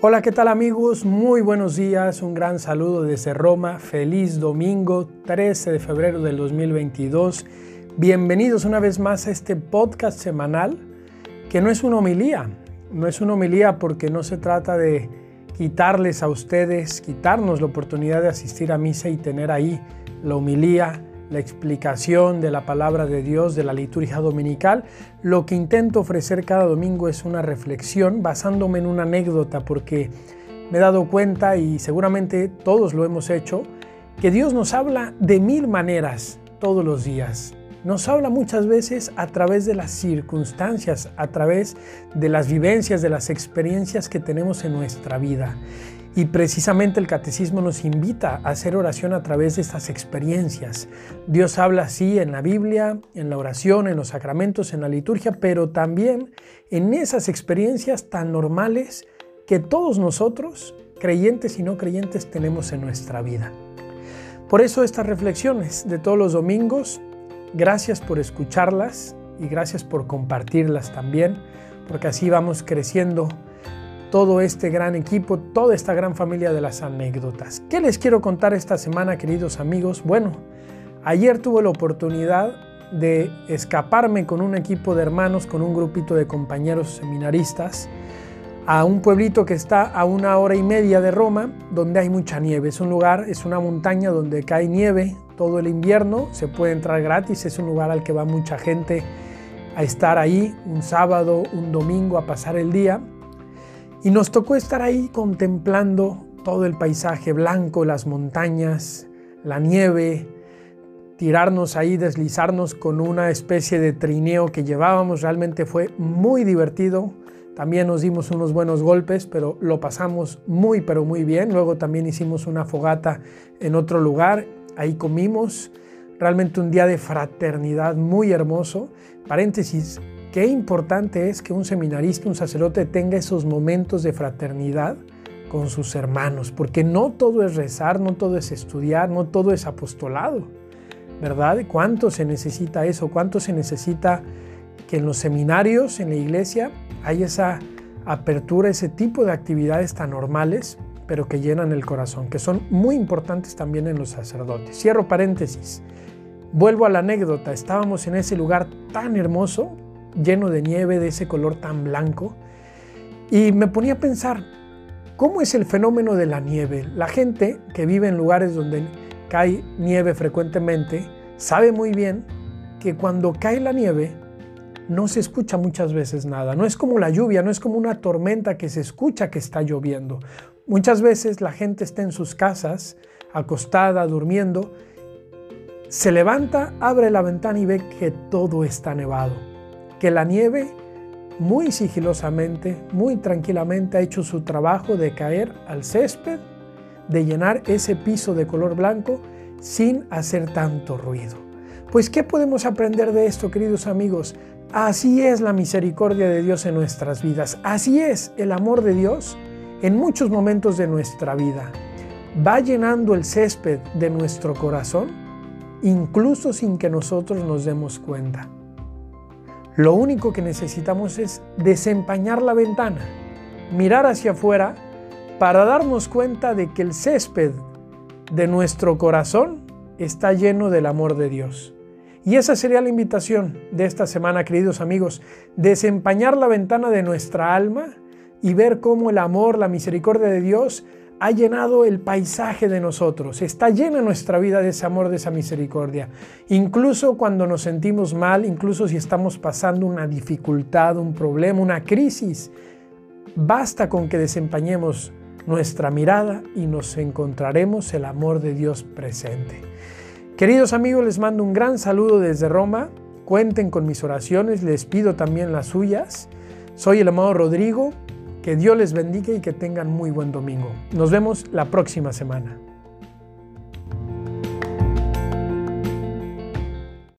Hola, ¿qué tal amigos? Muy buenos días, un gran saludo desde Roma, feliz domingo 13 de febrero del 2022. Bienvenidos una vez más a este podcast semanal que no es una homilía, no es una homilía porque no se trata de quitarles a ustedes, quitarnos la oportunidad de asistir a misa y tener ahí la homilía la explicación de la palabra de Dios de la liturgia dominical, lo que intento ofrecer cada domingo es una reflexión basándome en una anécdota porque me he dado cuenta y seguramente todos lo hemos hecho, que Dios nos habla de mil maneras todos los días. Nos habla muchas veces a través de las circunstancias, a través de las vivencias, de las experiencias que tenemos en nuestra vida. Y precisamente el catecismo nos invita a hacer oración a través de estas experiencias. Dios habla así en la Biblia, en la oración, en los sacramentos, en la liturgia, pero también en esas experiencias tan normales que todos nosotros, creyentes y no creyentes, tenemos en nuestra vida. Por eso estas reflexiones de todos los domingos, gracias por escucharlas y gracias por compartirlas también, porque así vamos creciendo todo este gran equipo, toda esta gran familia de las anécdotas. ¿Qué les quiero contar esta semana, queridos amigos? Bueno, ayer tuve la oportunidad de escaparme con un equipo de hermanos, con un grupito de compañeros seminaristas, a un pueblito que está a una hora y media de Roma, donde hay mucha nieve. Es un lugar, es una montaña donde cae nieve todo el invierno, se puede entrar gratis, es un lugar al que va mucha gente a estar ahí un sábado, un domingo, a pasar el día. Y nos tocó estar ahí contemplando todo el paisaje blanco, las montañas, la nieve, tirarnos ahí, deslizarnos con una especie de trineo que llevábamos. Realmente fue muy divertido. También nos dimos unos buenos golpes, pero lo pasamos muy, pero muy bien. Luego también hicimos una fogata en otro lugar. Ahí comimos. Realmente un día de fraternidad muy hermoso. Paréntesis, Qué importante es que un seminarista, un sacerdote tenga esos momentos de fraternidad con sus hermanos, porque no todo es rezar, no todo es estudiar, no todo es apostolado, ¿verdad? ¿Cuánto se necesita eso? ¿Cuánto se necesita que en los seminarios, en la iglesia, hay esa apertura, ese tipo de actividades tan normales, pero que llenan el corazón, que son muy importantes también en los sacerdotes? Cierro paréntesis. Vuelvo a la anécdota, estábamos en ese lugar tan hermoso lleno de nieve, de ese color tan blanco. Y me ponía a pensar, ¿cómo es el fenómeno de la nieve? La gente que vive en lugares donde cae nieve frecuentemente sabe muy bien que cuando cae la nieve no se escucha muchas veces nada. No es como la lluvia, no es como una tormenta que se escucha que está lloviendo. Muchas veces la gente está en sus casas, acostada, durmiendo, se levanta, abre la ventana y ve que todo está nevado que la nieve muy sigilosamente, muy tranquilamente ha hecho su trabajo de caer al césped, de llenar ese piso de color blanco sin hacer tanto ruido. Pues ¿qué podemos aprender de esto, queridos amigos? Así es la misericordia de Dios en nuestras vidas, así es el amor de Dios en muchos momentos de nuestra vida. Va llenando el césped de nuestro corazón, incluso sin que nosotros nos demos cuenta. Lo único que necesitamos es desempañar la ventana, mirar hacia afuera para darnos cuenta de que el césped de nuestro corazón está lleno del amor de Dios. Y esa sería la invitación de esta semana, queridos amigos, desempañar la ventana de nuestra alma y ver cómo el amor, la misericordia de Dios ha llenado el paisaje de nosotros, está llena nuestra vida de ese amor, de esa misericordia. Incluso cuando nos sentimos mal, incluso si estamos pasando una dificultad, un problema, una crisis, basta con que desempañemos nuestra mirada y nos encontraremos el amor de Dios presente. Queridos amigos, les mando un gran saludo desde Roma. Cuenten con mis oraciones, les pido también las suyas. Soy el amado Rodrigo que Dios les bendiga y que tengan muy buen domingo. Nos vemos la próxima semana.